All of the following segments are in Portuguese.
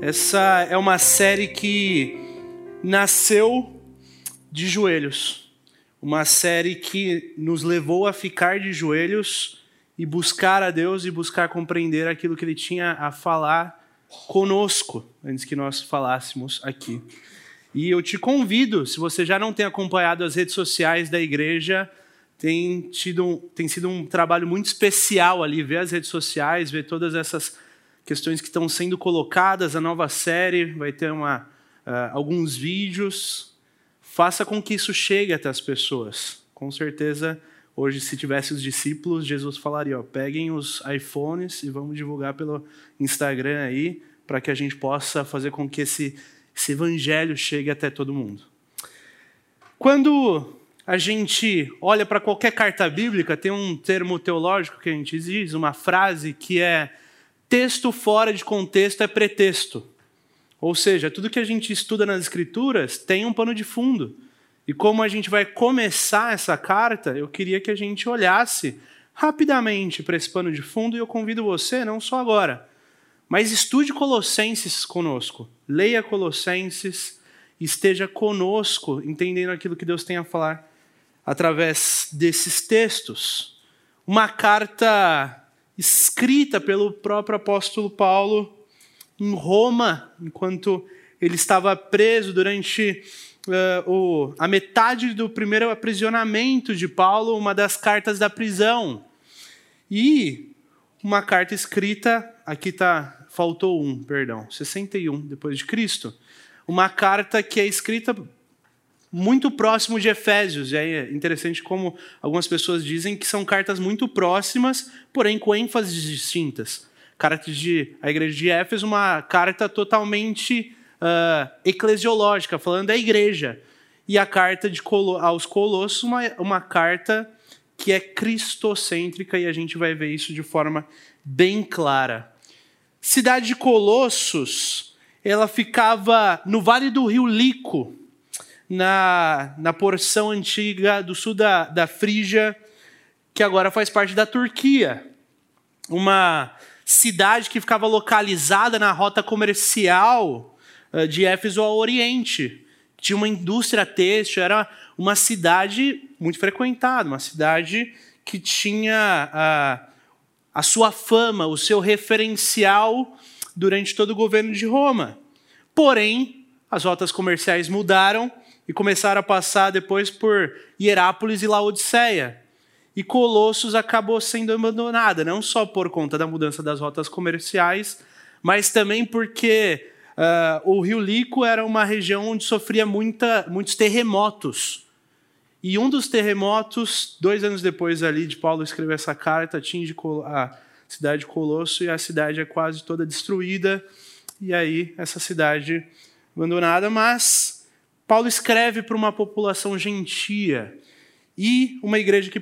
Essa é uma série que nasceu de joelhos. Uma série que nos levou a ficar de joelhos e buscar a Deus e buscar compreender aquilo que Ele tinha a falar conosco antes que nós falássemos aqui. E eu te convido, se você já não tem acompanhado as redes sociais da igreja, tem, tido, tem sido um trabalho muito especial ali, ver as redes sociais, ver todas essas questões que estão sendo colocadas, a nova série, vai ter uma, uh, alguns vídeos. Faça com que isso chegue até as pessoas. Com certeza, hoje, se tivesse os discípulos, Jesus falaria: ó, peguem os iPhones e vamos divulgar pelo Instagram aí, para que a gente possa fazer com que esse, esse evangelho chegue até todo mundo. Quando a gente olha para qualquer carta bíblica, tem um termo teológico que a gente diz, uma frase que é texto fora de contexto é pretexto. Ou seja, tudo que a gente estuda nas escrituras tem um pano de fundo. E como a gente vai começar essa carta, eu queria que a gente olhasse rapidamente para esse pano de fundo e eu convido você, não só agora, mas estude Colossenses conosco. Leia Colossenses, esteja conosco, entendendo aquilo que Deus tem a falar através desses textos. Uma carta escrita pelo próprio apóstolo Paulo em Roma, enquanto ele estava preso durante uh, o, a metade do primeiro aprisionamento de Paulo, uma das cartas da prisão. E uma carta escrita, aqui tá, faltou um, perdão, 61 depois de Cristo. Uma carta que é escrita muito próximo de Efésios. E aí é interessante como algumas pessoas dizem que são cartas muito próximas, porém com ênfases distintas. Carta de a igreja de Éfeso, uma carta totalmente uh, eclesiológica, falando da igreja. E a carta de Colo aos Colossos, uma, uma carta que é cristocêntrica, e a gente vai ver isso de forma bem clara. Cidade de Colossos, ela ficava no vale do rio Lico, na, na porção antiga do sul da, da Frígia, que agora faz parte da Turquia. Uma cidade que ficava localizada na rota comercial eh, de Éfeso ao Oriente. Tinha uma indústria têxtil, era uma cidade muito frequentada, uma cidade que tinha a, a sua fama, o seu referencial durante todo o governo de Roma. Porém, as rotas comerciais mudaram e começaram a passar depois por Hierápolis e Laodiceia. E Colossos acabou sendo abandonada, não só por conta da mudança das rotas comerciais, mas também porque uh, o Rio Lico era uma região onde sofria muita, muitos terremotos. E um dos terremotos, dois anos depois ali de Paulo escrever essa carta, atinge a cidade de Colosso e a cidade é quase toda destruída. E aí essa cidade abandonada, mas Paulo escreve para uma população gentia e uma igreja que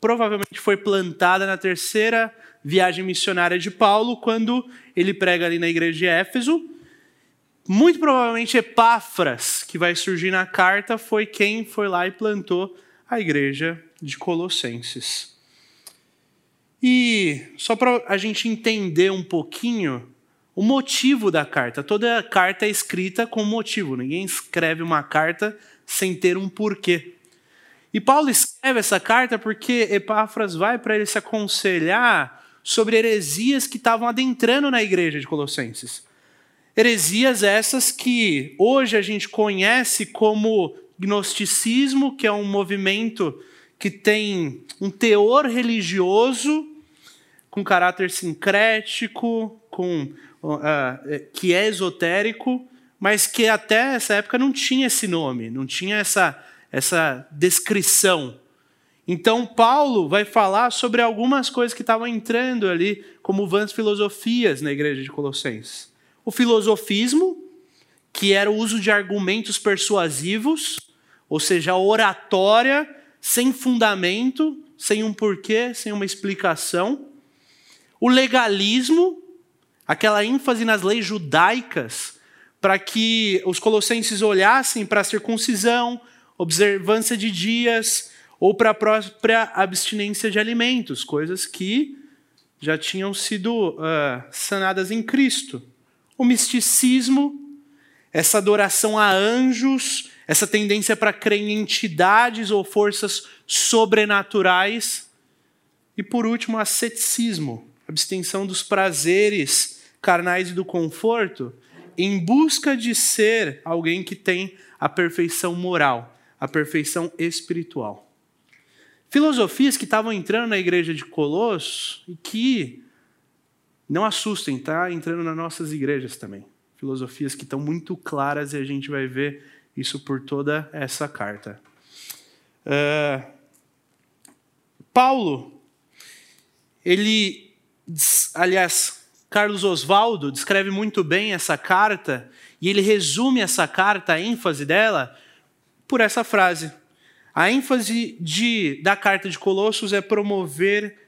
provavelmente foi plantada na terceira viagem missionária de Paulo, quando ele prega ali na igreja de Éfeso. Muito provavelmente Epáfras, que vai surgir na carta, foi quem foi lá e plantou a igreja de Colossenses. E só para a gente entender um pouquinho o motivo da carta. Toda carta é escrita com motivo. Ninguém escreve uma carta sem ter um porquê. E Paulo escreve essa carta porque Epáfras vai para ele se aconselhar sobre heresias que estavam adentrando na igreja de Colossenses. Heresias essas que hoje a gente conhece como gnosticismo, que é um movimento que tem um teor religioso com caráter sincrético, com que é esotérico, mas que até essa época não tinha esse nome, não tinha essa, essa descrição. Então, Paulo vai falar sobre algumas coisas que estavam entrando ali, como vãs filosofias na igreja de Colossenses. O filosofismo, que era o uso de argumentos persuasivos, ou seja, oratória sem fundamento, sem um porquê, sem uma explicação. O legalismo, aquela ênfase nas leis judaicas, para que os colossenses olhassem para a circuncisão, observância de dias ou para a própria abstinência de alimentos, coisas que já tinham sido uh, sanadas em Cristo. o misticismo, essa adoração a anjos, essa tendência para crer em entidades ou forças sobrenaturais. E por último, asceticismo, abstenção dos prazeres carnais e do conforto, em busca de ser alguém que tem a perfeição moral, a perfeição espiritual. Filosofias que estavam entrando na igreja de Colossos e que não assustem, tá? Entrando nas nossas igrejas também. Filosofias que estão muito claras e a gente vai ver isso por toda essa carta. Uh, Paulo, ele, aliás, Carlos Oswaldo descreve muito bem essa carta e ele resume essa carta, a ênfase dela, por essa frase: a ênfase de, da carta de Colossos é promover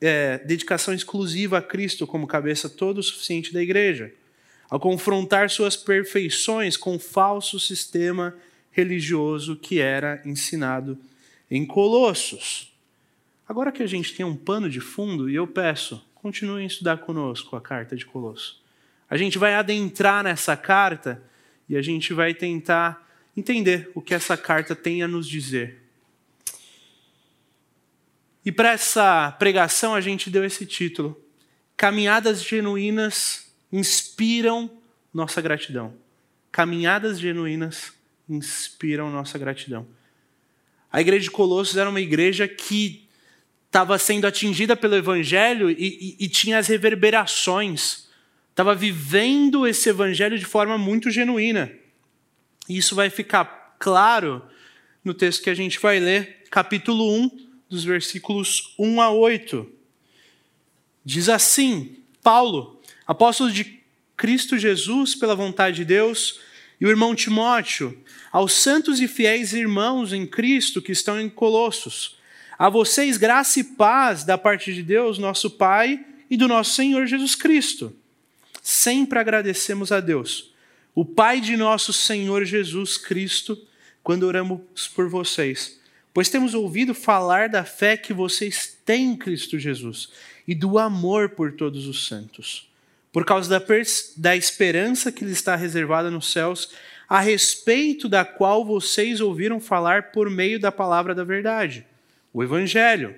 é, dedicação exclusiva a Cristo como cabeça todo suficiente da igreja, ao confrontar suas perfeições com o falso sistema religioso que era ensinado em Colossos. Agora que a gente tem um pano de fundo, e eu peço, continuem a estudar conosco a carta de Colossos. A gente vai adentrar nessa carta e a gente vai tentar entender o que essa carta tem a nos dizer. E para essa pregação a gente deu esse título: Caminhadas genuínas inspiram nossa gratidão. Caminhadas genuínas inspiram nossa gratidão. A igreja de Colossos era uma igreja que estava sendo atingida pelo evangelho e, e, e tinha as reverberações, estava vivendo esse evangelho de forma muito genuína. E isso vai ficar claro no texto que a gente vai ler, capítulo 1, dos versículos 1 a 8. Diz assim: Paulo, apóstolo de Cristo Jesus pela vontade de Deus, e o irmão Timóteo, aos santos e fiéis irmãos em Cristo que estão em Colossos, a vocês graça e paz da parte de Deus, nosso Pai, e do nosso Senhor Jesus Cristo. Sempre agradecemos a Deus o Pai de nosso Senhor Jesus Cristo, quando oramos por vocês, pois temos ouvido falar da fé que vocês têm em Cristo Jesus e do amor por todos os santos, por causa da, da esperança que lhes está reservada nos céus, a respeito da qual vocês ouviram falar por meio da palavra da verdade, o Evangelho,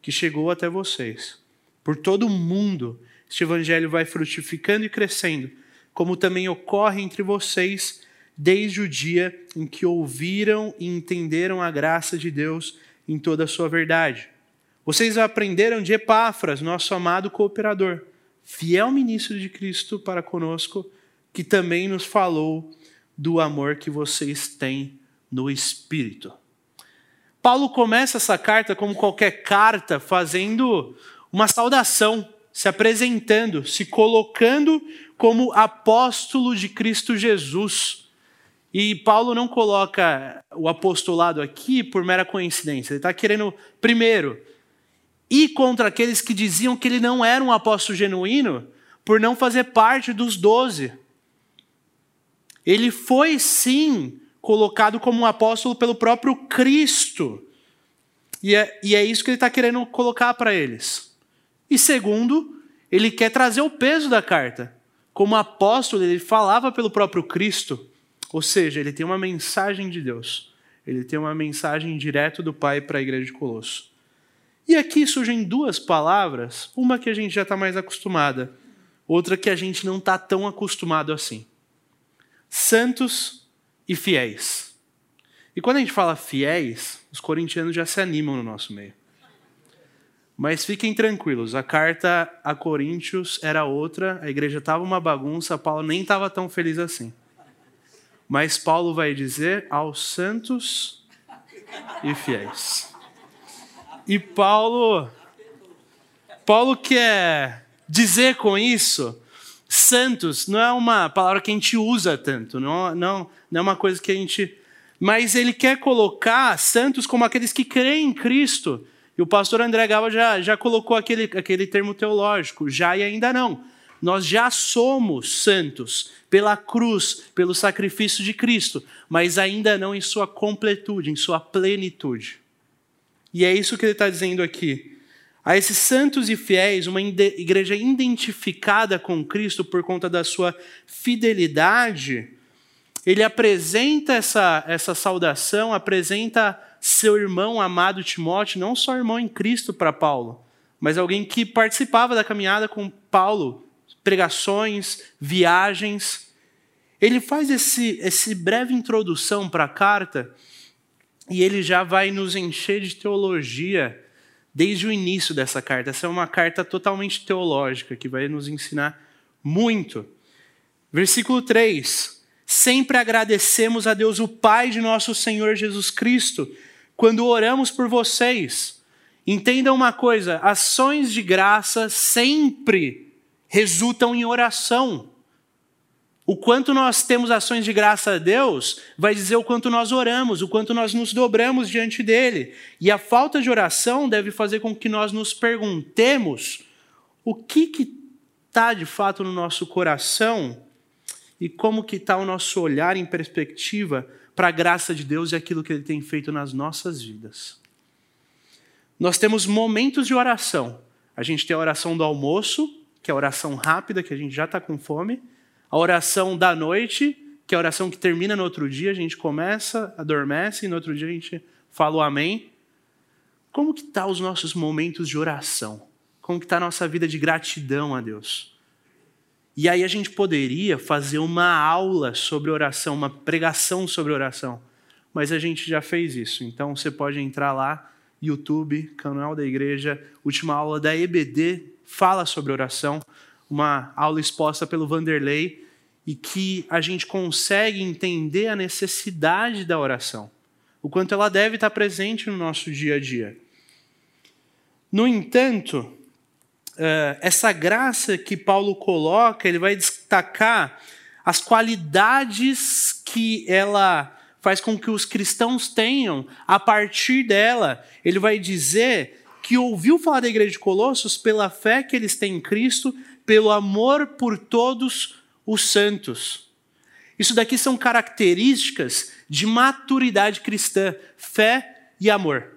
que chegou até vocês. Por todo o mundo, este Evangelho vai frutificando e crescendo como também ocorre entre vocês desde o dia em que ouviram e entenderam a graça de Deus em toda a sua verdade. Vocês aprenderam de Epáfras, nosso amado cooperador, fiel ministro de Cristo para conosco, que também nos falou do amor que vocês têm no Espírito. Paulo começa essa carta, como qualquer carta, fazendo uma saudação, se apresentando, se colocando como apóstolo de Cristo Jesus. E Paulo não coloca o apostolado aqui por mera coincidência. Ele está querendo, primeiro, ir contra aqueles que diziam que ele não era um apóstolo genuíno por não fazer parte dos doze. Ele foi, sim, colocado como um apóstolo pelo próprio Cristo. E é, e é isso que ele está querendo colocar para eles. E segundo, ele quer trazer o peso da carta como apóstolo, ele falava pelo próprio Cristo, ou seja, ele tem uma mensagem de Deus, ele tem uma mensagem direto do Pai para a igreja de Colosso. E aqui surgem duas palavras, uma que a gente já está mais acostumada, outra que a gente não está tão acostumado assim: santos e fiéis. E quando a gente fala fiéis, os corintianos já se animam no nosso meio. Mas fiquem tranquilos, a carta a Coríntios era outra, a igreja estava uma bagunça, Paulo nem estava tão feliz assim. Mas Paulo vai dizer aos santos e fiéis. E Paulo Paulo quer dizer com isso, santos não é uma palavra que a gente usa tanto, não, não, não é uma coisa que a gente. Mas ele quer colocar santos como aqueles que creem em Cristo e o pastor André Gava já, já colocou aquele, aquele termo teológico, já e ainda não. Nós já somos santos pela cruz, pelo sacrifício de Cristo, mas ainda não em sua completude, em sua plenitude. E é isso que ele está dizendo aqui. A esses santos e fiéis, uma igreja identificada com Cristo por conta da sua fidelidade, ele apresenta essa, essa saudação, apresenta seu irmão amado Timóteo, não só irmão em Cristo para Paulo, mas alguém que participava da caminhada com Paulo, pregações, viagens. Ele faz esse, esse breve introdução para a carta e ele já vai nos encher de teologia desde o início dessa carta. Essa é uma carta totalmente teológica que vai nos ensinar muito. Versículo 3: Sempre agradecemos a Deus, o Pai de nosso Senhor Jesus Cristo, quando oramos por vocês. Entendam uma coisa: ações de graça sempre resultam em oração. O quanto nós temos ações de graça a Deus vai dizer o quanto nós oramos, o quanto nós nos dobramos diante dele. E a falta de oração deve fazer com que nós nos perguntemos o que está de fato no nosso coração e como que está o nosso olhar em perspectiva para a graça de Deus e aquilo que Ele tem feito nas nossas vidas. Nós temos momentos de oração. A gente tem a oração do almoço, que é a oração rápida, que a gente já está com fome a oração da noite, que é a oração que termina no outro dia, a gente começa, adormece e no outro dia a gente fala o amém. Como que tá os nossos momentos de oração? Como que está a nossa vida de gratidão a Deus? E aí a gente poderia fazer uma aula sobre oração, uma pregação sobre oração. Mas a gente já fez isso. Então você pode entrar lá, YouTube, canal da igreja, última aula da EBD, fala sobre oração uma aula exposta pelo Vanderlei e que a gente consegue entender a necessidade da oração, o quanto ela deve estar presente no nosso dia a dia. No entanto, eh, essa graça que Paulo coloca, ele vai destacar as qualidades que ela faz com que os cristãos tenham a partir dela. Ele vai dizer que ouviu falar da igreja de Colossos pela fé que eles têm em Cristo pelo amor por todos os santos. Isso daqui são características de maturidade cristã, fé e amor.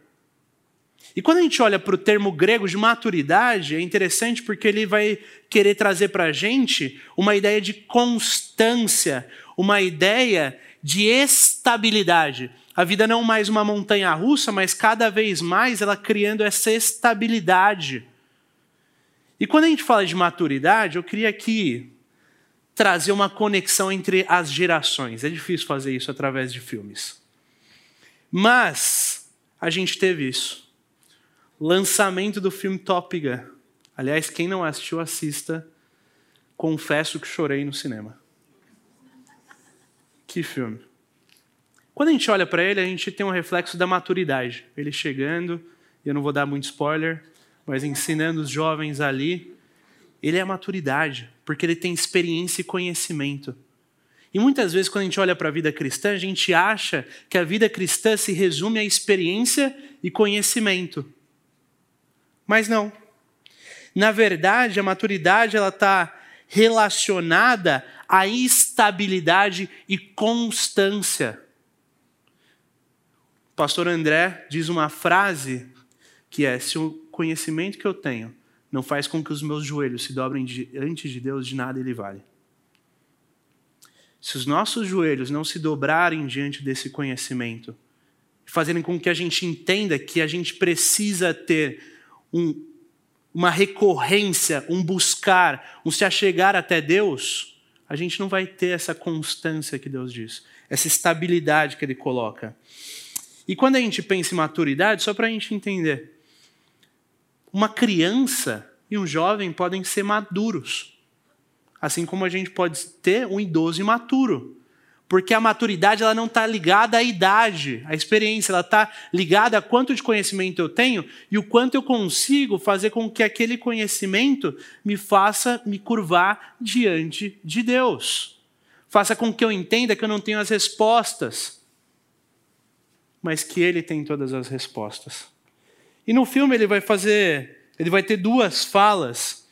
E quando a gente olha para o termo grego de maturidade, é interessante porque ele vai querer trazer para a gente uma ideia de constância, uma ideia de estabilidade. A vida não mais uma montanha russa, mas cada vez mais ela criando essa estabilidade. E quando a gente fala de maturidade, eu queria aqui trazer uma conexão entre as gerações. É difícil fazer isso através de filmes. Mas a gente teve isso. Lançamento do filme Top Gun. Aliás, quem não assistiu, assista. Confesso que chorei no cinema. Que filme. Quando a gente olha para ele, a gente tem um reflexo da maturidade. Ele chegando, e eu não vou dar muito spoiler, mas ensinando os jovens ali, ele é a maturidade, porque ele tem experiência e conhecimento. E muitas vezes, quando a gente olha para a vida cristã, a gente acha que a vida cristã se resume a experiência e conhecimento. Mas não. Na verdade, a maturidade ela está relacionada à estabilidade e constância. O pastor André diz uma frase que é: se o conhecimento que eu tenho não faz com que os meus joelhos se dobrem diante de Deus, de nada ele vale. Se os nossos joelhos não se dobrarem diante desse conhecimento, fazendo com que a gente entenda que a gente precisa ter um, uma recorrência, um buscar, um se achegar até Deus, a gente não vai ter essa constância que Deus diz, essa estabilidade que Ele coloca. E quando a gente pensa em maturidade, só para a gente entender, uma criança e um jovem podem ser maduros, assim como a gente pode ter um idoso imaturo. Porque a maturidade ela não está ligada à idade, à experiência, ela está ligada a quanto de conhecimento eu tenho e o quanto eu consigo fazer com que aquele conhecimento me faça me curvar diante de Deus. Faça com que eu entenda que eu não tenho as respostas, mas que Ele tem todas as respostas. E no filme ele vai fazer, ele vai ter duas falas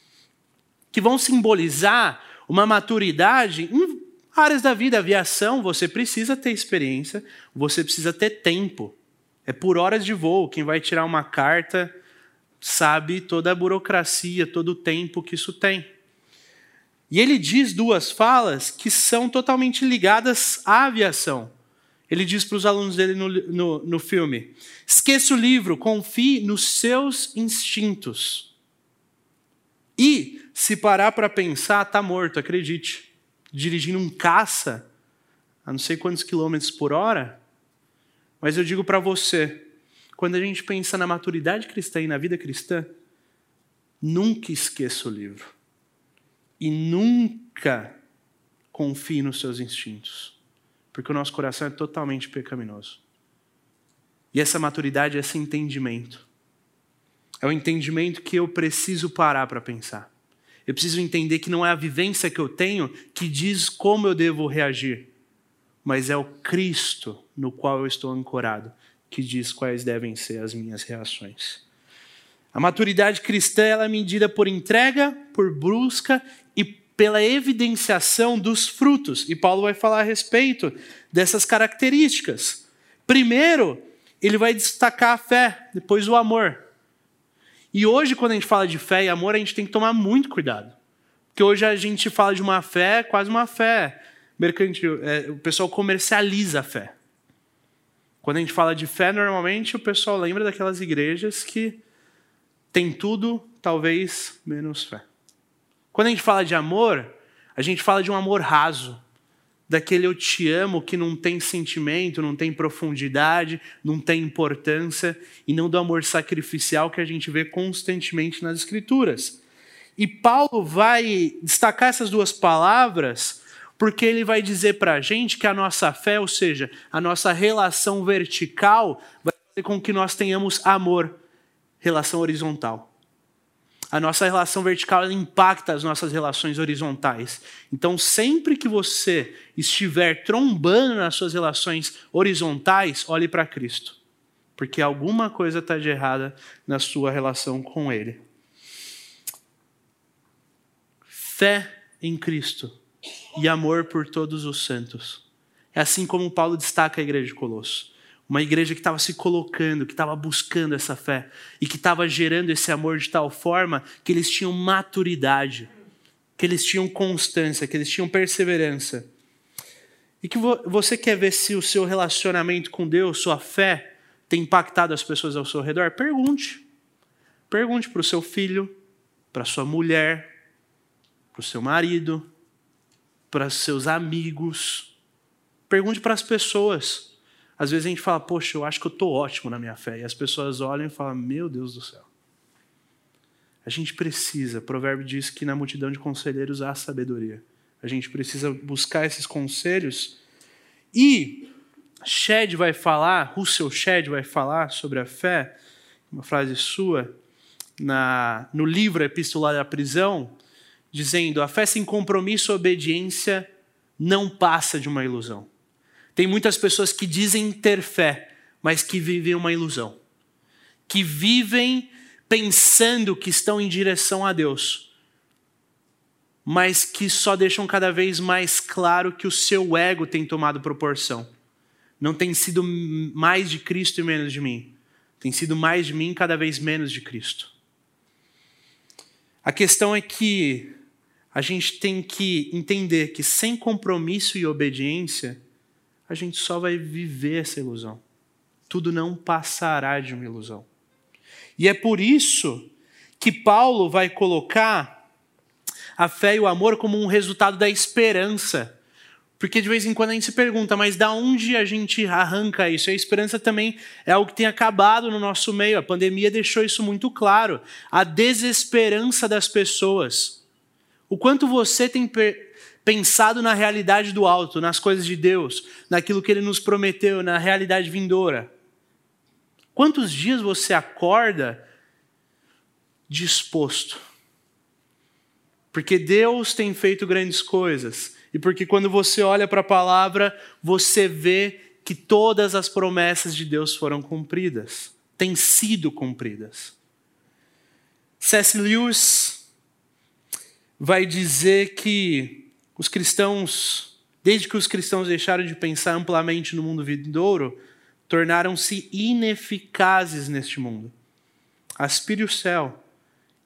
que vão simbolizar uma maturidade em áreas da vida. Aviação, você precisa ter experiência, você precisa ter tempo. É por horas de voo. Quem vai tirar uma carta sabe toda a burocracia, todo o tempo que isso tem. E ele diz duas falas que são totalmente ligadas à aviação. Ele diz para os alunos dele no, no, no filme: esqueça o livro, confie nos seus instintos. E, se parar para pensar, está morto, acredite. Dirigindo um caça a não sei quantos quilômetros por hora. Mas eu digo para você: quando a gente pensa na maturidade cristã e na vida cristã, nunca esqueça o livro. E nunca confie nos seus instintos. Porque o nosso coração é totalmente pecaminoso. E essa maturidade esse entendimento. É o entendimento que eu preciso parar para pensar. Eu preciso entender que não é a vivência que eu tenho que diz como eu devo reagir, mas é o Cristo no qual eu estou ancorado que diz quais devem ser as minhas reações. A maturidade cristã é medida por entrega, por busca pela evidenciação dos frutos. E Paulo vai falar a respeito dessas características. Primeiro, ele vai destacar a fé, depois o amor. E hoje, quando a gente fala de fé e amor, a gente tem que tomar muito cuidado. Porque hoje a gente fala de uma fé, quase uma fé mercantil. É, o pessoal comercializa a fé. Quando a gente fala de fé, normalmente o pessoal lembra daquelas igrejas que tem tudo, talvez menos fé. Quando a gente fala de amor, a gente fala de um amor raso, daquele eu te amo que não tem sentimento, não tem profundidade, não tem importância, e não do amor sacrificial que a gente vê constantemente nas Escrituras. E Paulo vai destacar essas duas palavras porque ele vai dizer para a gente que a nossa fé, ou seja, a nossa relação vertical, vai fazer com que nós tenhamos amor, relação horizontal. A nossa relação vertical impacta as nossas relações horizontais. Então, sempre que você estiver trombando nas suas relações horizontais, olhe para Cristo. Porque alguma coisa está de errada na sua relação com Ele. Fé em Cristo e amor por todos os santos. É assim como Paulo destaca a igreja de Colosso. Uma igreja que estava se colocando, que estava buscando essa fé e que estava gerando esse amor de tal forma que eles tinham maturidade, que eles tinham constância, que eles tinham perseverança. E que você quer ver se o seu relacionamento com Deus, sua fé, tem impactado as pessoas ao seu redor? Pergunte. Pergunte para o seu filho, para sua mulher, para o seu marido, para seus amigos. Pergunte para as pessoas. Às vezes a gente fala, poxa, eu acho que eu estou ótimo na minha fé. E as pessoas olham e falam, meu Deus do céu. A gente precisa, o provérbio diz que na multidão de conselheiros há sabedoria. A gente precisa buscar esses conselhos. E Shed vai falar, Russell Shed vai falar sobre a fé, uma frase sua, na, no livro Epistolar da Prisão, dizendo: a fé sem compromisso e obediência não passa de uma ilusão. Tem muitas pessoas que dizem ter fé, mas que vivem uma ilusão. Que vivem pensando que estão em direção a Deus, mas que só deixam cada vez mais claro que o seu ego tem tomado proporção. Não tem sido mais de Cristo e menos de mim. Tem sido mais de mim, cada vez menos de Cristo. A questão é que a gente tem que entender que sem compromisso e obediência, a gente só vai viver essa ilusão. Tudo não passará de uma ilusão. E é por isso que Paulo vai colocar a fé e o amor como um resultado da esperança. Porque de vez em quando a gente se pergunta, mas da onde a gente arranca isso? A esperança também é algo que tem acabado no nosso meio. A pandemia deixou isso muito claro. A desesperança das pessoas. O quanto você tem pensado na realidade do alto, nas coisas de Deus, naquilo que Ele nos prometeu, na realidade vindoura? Quantos dias você acorda disposto? Porque Deus tem feito grandes coisas e porque quando você olha para a palavra, você vê que todas as promessas de Deus foram cumpridas, têm sido cumpridas. C.S. Lewis vai dizer que os cristãos, desde que os cristãos deixaram de pensar amplamente no mundo vindouro, tornaram-se ineficazes neste mundo. aspire o céu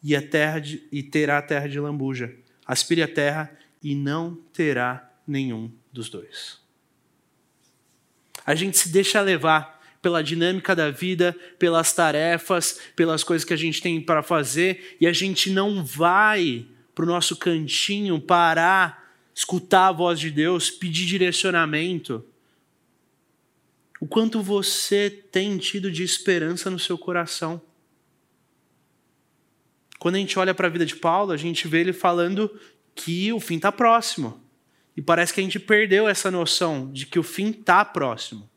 e, a terra de, e terá a terra de lambuja. Aspire a terra e não terá nenhum dos dois. A gente se deixa levar pela dinâmica da vida, pelas tarefas, pelas coisas que a gente tem para fazer, e a gente não vai para o nosso cantinho parar, escutar a voz de Deus, pedir direcionamento. O quanto você tem tido de esperança no seu coração. Quando a gente olha para a vida de Paulo, a gente vê ele falando que o fim está próximo. E parece que a gente perdeu essa noção de que o fim está próximo.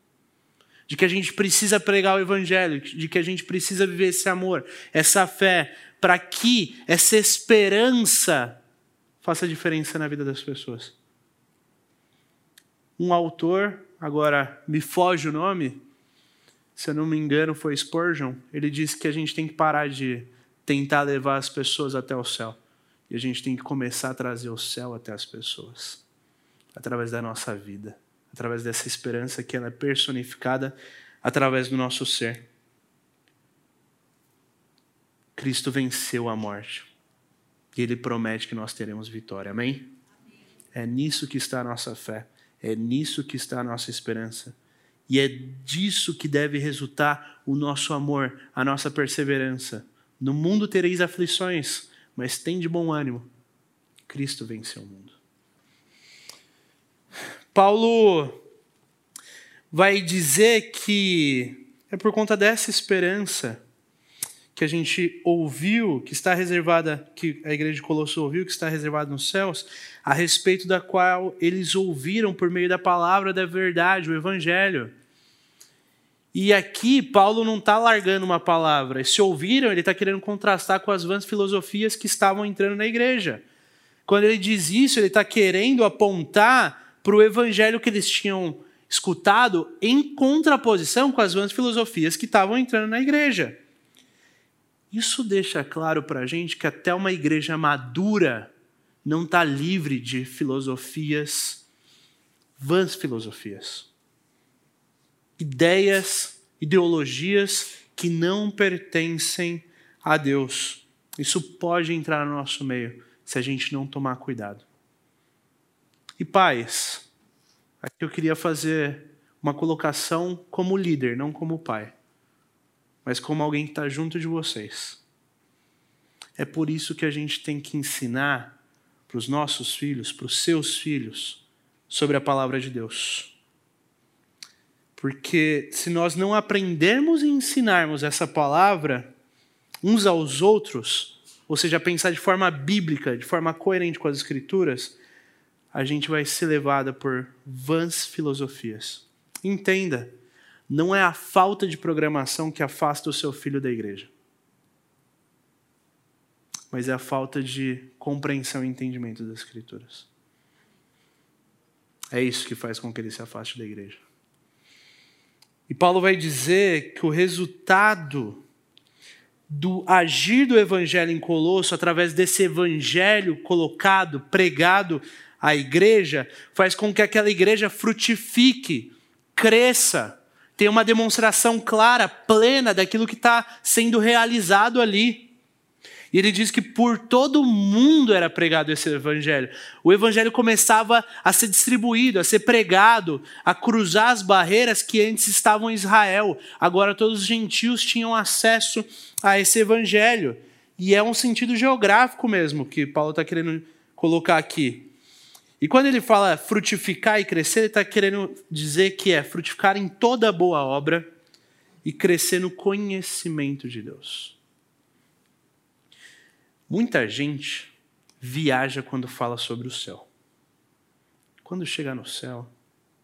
De que a gente precisa pregar o evangelho, de que a gente precisa viver esse amor, essa fé, para que essa esperança faça diferença na vida das pessoas. Um autor, agora me foge o nome, se eu não me engano foi Spurgeon, ele disse que a gente tem que parar de tentar levar as pessoas até o céu. E a gente tem que começar a trazer o céu até as pessoas, através da nossa vida, através dessa esperança que ela é personificada através do nosso ser. Cristo venceu a morte. E ele promete que nós teremos vitória. Amém? É nisso que está a nossa fé. É nisso que está a nossa esperança. E é disso que deve resultar o nosso amor, a nossa perseverança. No mundo tereis aflições, mas tem de bom ânimo. Cristo venceu o mundo. Paulo vai dizer que é por conta dessa esperança que a gente ouviu, que está reservada, que a igreja de Colosso ouviu, que está reservada nos céus, a respeito da qual eles ouviram por meio da palavra da verdade, o evangelho. E aqui Paulo não está largando uma palavra. Se ouviram, ele está querendo contrastar com as vãs filosofias que estavam entrando na igreja. Quando ele diz isso, ele está querendo apontar para o evangelho que eles tinham escutado em contraposição com as vãs filosofias que estavam entrando na igreja. Isso deixa claro para a gente que até uma igreja madura não está livre de filosofias, vãs filosofias ideias, ideologias que não pertencem a Deus. Isso pode entrar no nosso meio se a gente não tomar cuidado. E pais, aqui eu queria fazer uma colocação como líder, não como pai, mas como alguém que está junto de vocês. É por isso que a gente tem que ensinar para os nossos filhos, para os seus filhos, sobre a palavra de Deus. Porque se nós não aprendermos e ensinarmos essa palavra uns aos outros, ou seja, pensar de forma bíblica, de forma coerente com as escrituras, a gente vai ser levada por vãs filosofias. Entenda, não é a falta de programação que afasta o seu filho da igreja, mas é a falta de compreensão e entendimento das escrituras. É isso que faz com que ele se afaste da igreja. E Paulo vai dizer que o resultado do agir do evangelho em Colosso, através desse evangelho colocado, pregado à igreja, faz com que aquela igreja frutifique, cresça, tenha uma demonstração clara, plena daquilo que está sendo realizado ali. E ele diz que por todo mundo era pregado esse evangelho. O evangelho começava a ser distribuído, a ser pregado, a cruzar as barreiras que antes estavam em Israel. Agora todos os gentios tinham acesso a esse evangelho. E é um sentido geográfico mesmo que Paulo está querendo colocar aqui. E quando ele fala frutificar e crescer, ele está querendo dizer que é frutificar em toda boa obra e crescer no conhecimento de Deus. Muita gente viaja quando fala sobre o céu. Quando chegar no céu,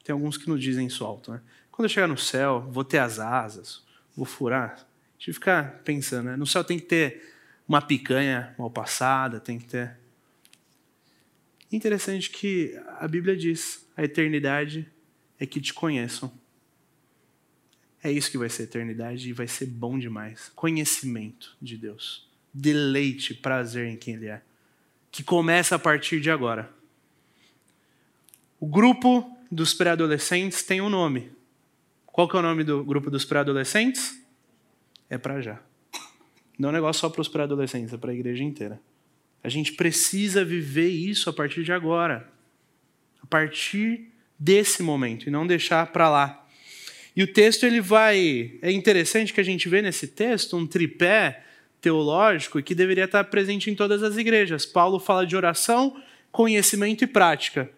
tem alguns que nos dizem isso alto, né? Quando chegar no céu, vou ter as asas, vou furar. A gente fica pensando, né? No céu tem que ter uma picanha mal passada, tem que ter. Interessante que a Bíblia diz: a eternidade é que te conheçam. É isso que vai ser eternidade e vai ser bom demais. Conhecimento de Deus deleite, prazer em quem Ele é, que começa a partir de agora. O grupo dos pré-adolescentes tem um nome. Qual que é o nome do grupo dos pré-adolescentes? É para já. Não é um negócio só para os pré-adolescentes, é para a igreja inteira. A gente precisa viver isso a partir de agora. A partir desse momento e não deixar para lá. E o texto ele vai é interessante que a gente vê nesse texto um tripé teológico que deveria estar presente em todas as igrejas. Paulo fala de oração, conhecimento e prática.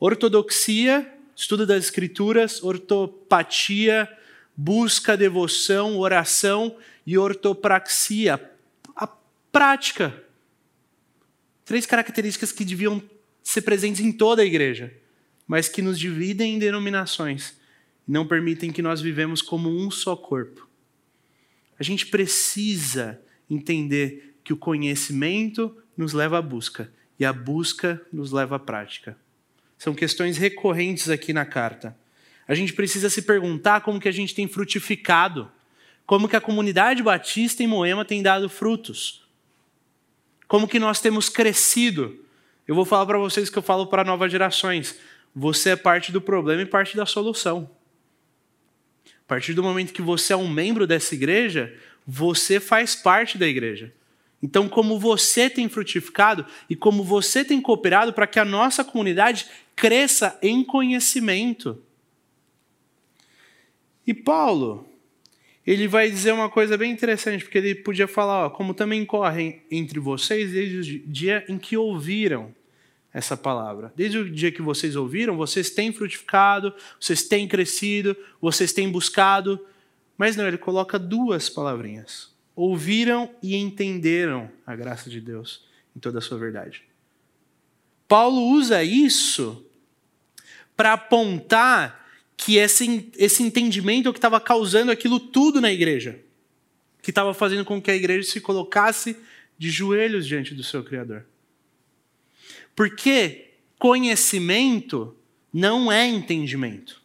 Ortodoxia, estudo das escrituras, ortopatia, busca, devoção, oração e ortopraxia, a prática. Três características que deviam ser presentes em toda a igreja, mas que nos dividem em denominações e não permitem que nós vivemos como um só corpo. A gente precisa entender que o conhecimento nos leva à busca e a busca nos leva à prática. São questões recorrentes aqui na carta. A gente precisa se perguntar como que a gente tem frutificado, como que a comunidade batista em Moema tem dado frutos, como que nós temos crescido. Eu vou falar para vocês que eu falo para novas gerações. Você é parte do problema e parte da solução. A partir do momento que você é um membro dessa igreja, você faz parte da igreja. Então, como você tem frutificado e como você tem cooperado para que a nossa comunidade cresça em conhecimento. E Paulo, ele vai dizer uma coisa bem interessante, porque ele podia falar, ó, como também correm entre vocês desde o dia em que ouviram essa palavra. Desde o dia que vocês ouviram, vocês têm frutificado, vocês têm crescido, vocês têm buscado mas não, ele coloca duas palavrinhas. Ouviram e entenderam a graça de Deus em toda a sua verdade. Paulo usa isso para apontar que esse, esse entendimento é o que estava causando aquilo tudo na igreja, que estava fazendo com que a igreja se colocasse de joelhos diante do seu Criador. Porque conhecimento não é entendimento.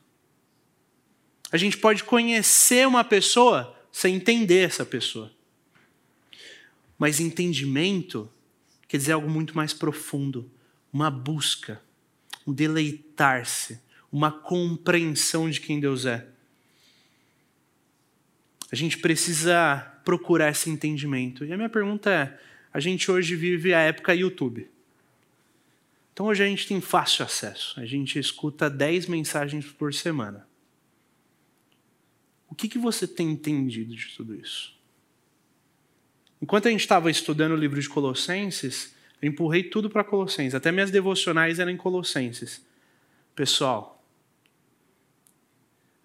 A gente pode conhecer uma pessoa sem entender essa pessoa. Mas entendimento quer dizer algo muito mais profundo, uma busca, um deleitar-se, uma compreensão de quem Deus é. A gente precisa procurar esse entendimento. E a minha pergunta é: a gente hoje vive a época YouTube. Então hoje a gente tem fácil acesso. A gente escuta 10 mensagens por semana. O que, que você tem entendido de tudo isso? Enquanto a gente estava estudando o livro de Colossenses, eu empurrei tudo para Colossenses. Até minhas devocionais eram em Colossenses. Pessoal,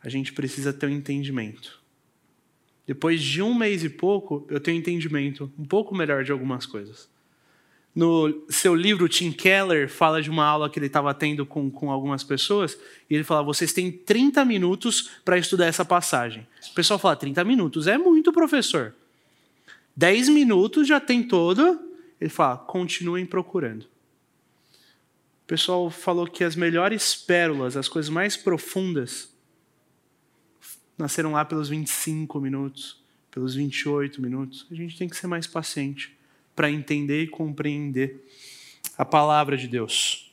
a gente precisa ter um entendimento. Depois de um mês e pouco, eu tenho entendimento um pouco melhor de algumas coisas. No seu livro, Tim Keller fala de uma aula que ele estava tendo com, com algumas pessoas, e ele fala: vocês têm 30 minutos para estudar essa passagem. O pessoal fala: 30 minutos é muito, professor. 10 minutos já tem todo. Ele fala: continuem procurando. O pessoal falou que as melhores pérolas, as coisas mais profundas, nasceram lá pelos 25 minutos, pelos 28 minutos. A gente tem que ser mais paciente para entender e compreender a palavra de Deus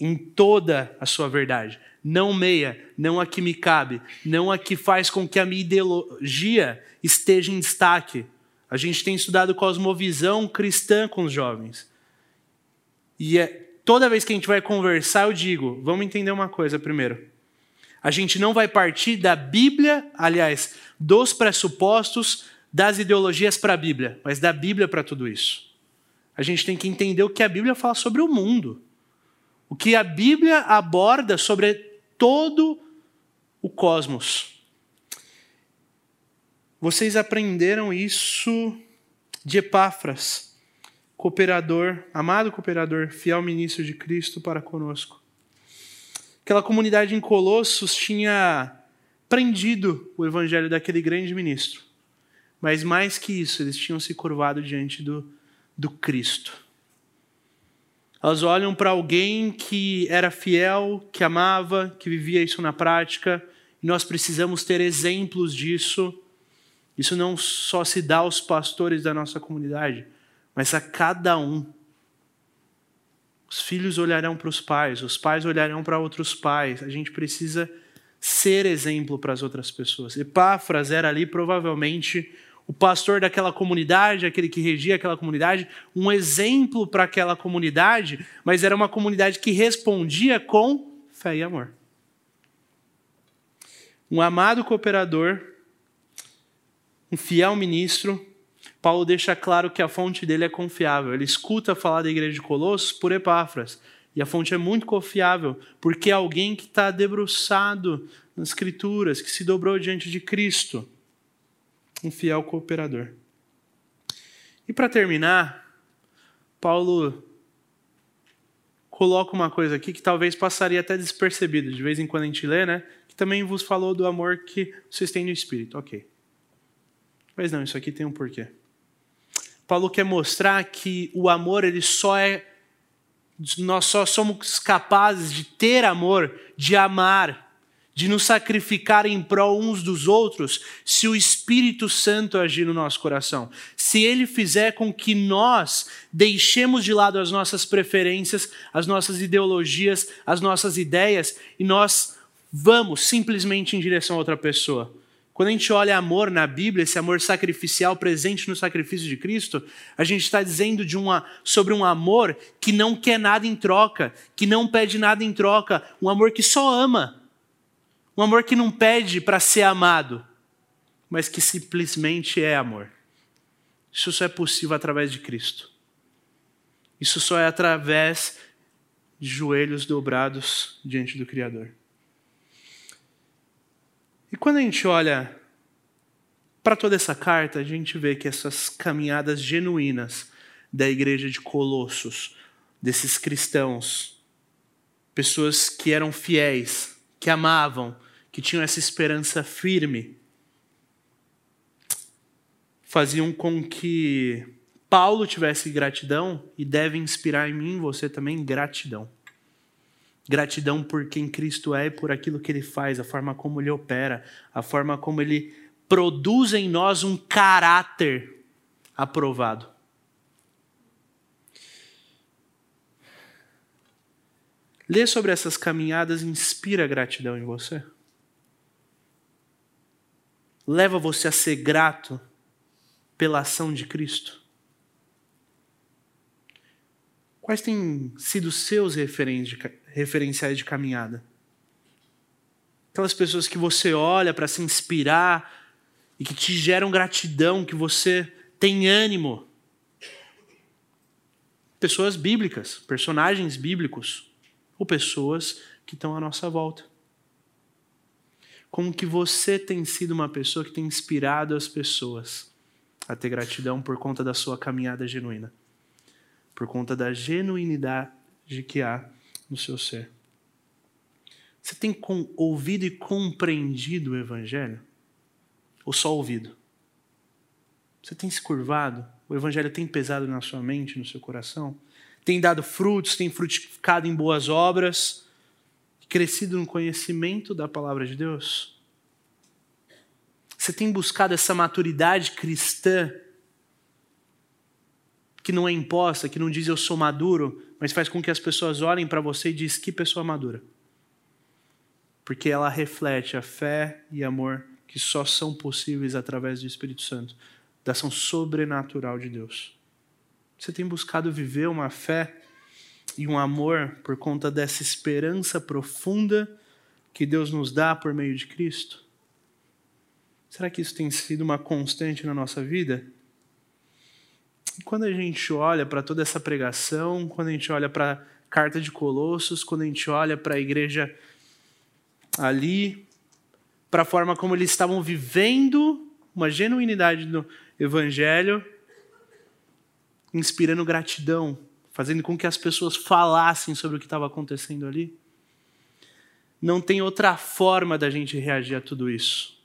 em toda a sua verdade. Não meia, não a que me cabe, não a que faz com que a minha ideologia esteja em destaque. A gente tem estudado cosmovisão cristã com os jovens. E é, toda vez que a gente vai conversar, eu digo: vamos entender uma coisa primeiro. A gente não vai partir da Bíblia, aliás, dos pressupostos das ideologias para a Bíblia, mas da Bíblia para tudo isso. A gente tem que entender o que a Bíblia fala sobre o mundo. O que a Bíblia aborda sobre todo o cosmos. Vocês aprenderam isso de Epáfras, cooperador, amado cooperador, fiel ministro de Cristo para conosco. Aquela comunidade em Colossos tinha prendido o evangelho daquele grande ministro. Mas mais que isso, eles tinham se curvado diante do, do Cristo. Elas olham para alguém que era fiel, que amava, que vivia isso na prática, e nós precisamos ter exemplos disso. Isso não só se dá aos pastores da nossa comunidade, mas a cada um. Os filhos olharão para os pais, os pais olharão para outros pais. A gente precisa ser exemplo para as outras pessoas. Epáfras era ali provavelmente o pastor daquela comunidade, aquele que regia aquela comunidade, um exemplo para aquela comunidade, mas era uma comunidade que respondia com fé e amor. Um amado cooperador, um fiel ministro, Paulo deixa claro que a fonte dele é confiável. Ele escuta falar da igreja de Colossos por Epáfras. E a fonte é muito confiável, porque é alguém que está debruçado nas Escrituras, que se dobrou diante de Cristo. Um fiel cooperador. E para terminar, Paulo coloca uma coisa aqui que talvez passaria até despercebida. De vez em quando a gente lê, né? Que também vos falou do amor que vocês têm no Espírito. Ok. Mas não, isso aqui tem um porquê. Paulo quer mostrar que o amor ele só é nós só somos capazes de ter amor, de amar, de nos sacrificar em prol uns dos outros, se o Espírito Santo agir no nosso coração. Se ele fizer com que nós deixemos de lado as nossas preferências, as nossas ideologias, as nossas ideias e nós vamos simplesmente em direção a outra pessoa. Quando a gente olha amor na Bíblia, esse amor sacrificial presente no sacrifício de Cristo, a gente está dizendo uma, sobre um amor que não quer nada em troca, que não pede nada em troca, um amor que só ama, um amor que não pede para ser amado, mas que simplesmente é amor. Isso só é possível através de Cristo. Isso só é através de joelhos dobrados diante do Criador. E quando a gente olha para toda essa carta, a gente vê que essas caminhadas genuínas da igreja de Colossos, desses cristãos, pessoas que eram fiéis, que amavam, que tinham essa esperança firme, faziam com que Paulo tivesse gratidão e deve inspirar em mim você também gratidão. Gratidão por quem Cristo é e por aquilo que ele faz, a forma como ele opera, a forma como ele produz em nós um caráter aprovado. Ler sobre essas caminhadas inspira gratidão em você? Leva você a ser grato pela ação de Cristo? Quais têm sido seus referenciais de caminhada? Aquelas pessoas que você olha para se inspirar e que te geram gratidão, que você tem ânimo. Pessoas bíblicas, personagens bíblicos, ou pessoas que estão à nossa volta. Como que você tem sido uma pessoa que tem inspirado as pessoas a ter gratidão por conta da sua caminhada genuína por conta da genuinidade que há no seu ser. Você tem ouvido e compreendido o Evangelho? Ou só ouvido? Você tem se curvado? O Evangelho tem pesado na sua mente, no seu coração? Tem dado frutos, tem frutificado em boas obras? Crescido no conhecimento da palavra de Deus? Você tem buscado essa maturidade cristã que não é imposta, que não diz eu sou maduro, mas faz com que as pessoas olhem para você e diz que pessoa madura. Porque ela reflete a fé e amor que só são possíveis através do Espírito Santo, da ação sobrenatural de Deus. Você tem buscado viver uma fé e um amor por conta dessa esperança profunda que Deus nos dá por meio de Cristo? Será que isso tem sido uma constante na nossa vida? Quando a gente olha para toda essa pregação, quando a gente olha para a carta de Colossos, quando a gente olha para a igreja ali, para a forma como eles estavam vivendo uma genuinidade no evangelho, inspirando gratidão, fazendo com que as pessoas falassem sobre o que estava acontecendo ali. Não tem outra forma da gente reagir a tudo isso.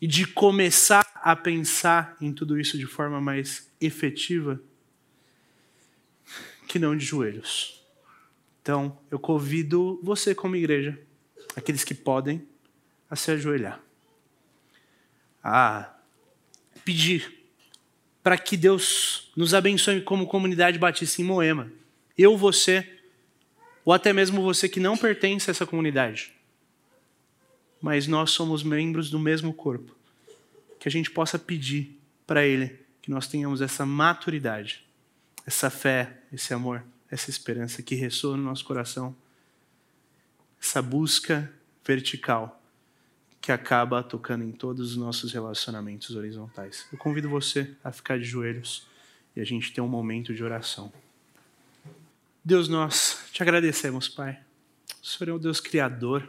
E de começar a pensar em tudo isso de forma mais efetiva que não de joelhos. Então, eu convido você, como igreja, aqueles que podem, a se ajoelhar. A pedir para que Deus nos abençoe como comunidade batista em Moema. Eu, você, ou até mesmo você que não pertence a essa comunidade. Mas nós somos membros do mesmo corpo que a gente possa pedir para Ele que nós tenhamos essa maturidade, essa fé, esse amor, essa esperança que ressoa no nosso coração, essa busca vertical que acaba tocando em todos os nossos relacionamentos horizontais. Eu convido você a ficar de joelhos e a gente ter um momento de oração. Deus, nós te agradecemos, Pai. O Senhor é o Deus Criador.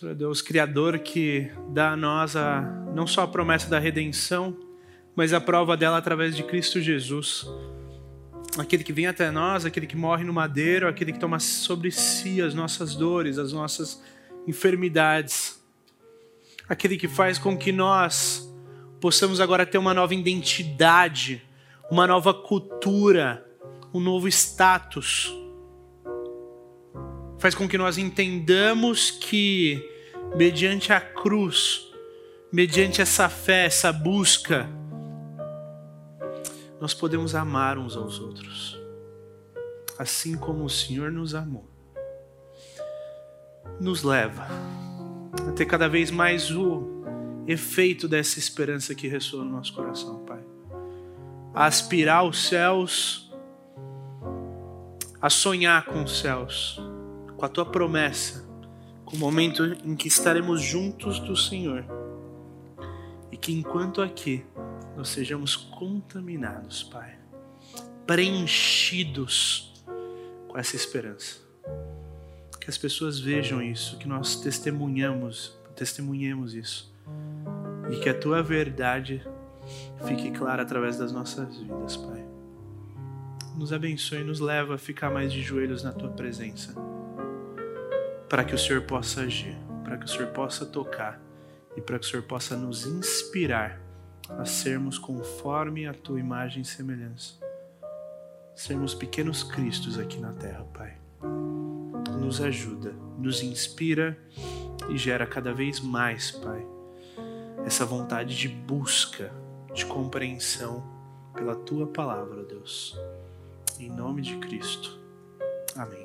Senhor Deus Criador que dá a nós a, não só a promessa da redenção, mas a prova dela através de Cristo Jesus. Aquele que vem até nós, aquele que morre no madeiro, aquele que toma sobre si as nossas dores, as nossas enfermidades. Aquele que faz com que nós possamos agora ter uma nova identidade, uma nova cultura, um novo status. Faz com que nós entendamos que, mediante a cruz, mediante essa fé, essa busca, nós podemos amar uns aos outros, assim como o Senhor nos amou nos leva a ter cada vez mais o efeito dessa esperança que ressoa no nosso coração, Pai. A aspirar os céus, a sonhar com os céus, com a tua promessa, com o momento em que estaremos juntos do Senhor. E que enquanto aqui nós sejamos contaminados, Pai, preenchidos com essa esperança que as pessoas vejam isso, que nós testemunhamos, testemunhemos isso. E que a tua verdade fique clara através das nossas vidas, Pai. Nos abençoe e nos leva a ficar mais de joelhos na tua presença. Para que o Senhor possa agir, para que o Senhor possa tocar e para que o Senhor possa nos inspirar a sermos conforme a tua imagem e semelhança. Sermos pequenos cristos aqui na terra, Pai nos ajuda, nos inspira e gera cada vez mais, Pai, essa vontade de busca, de compreensão pela tua palavra, Deus. Em nome de Cristo. Amém.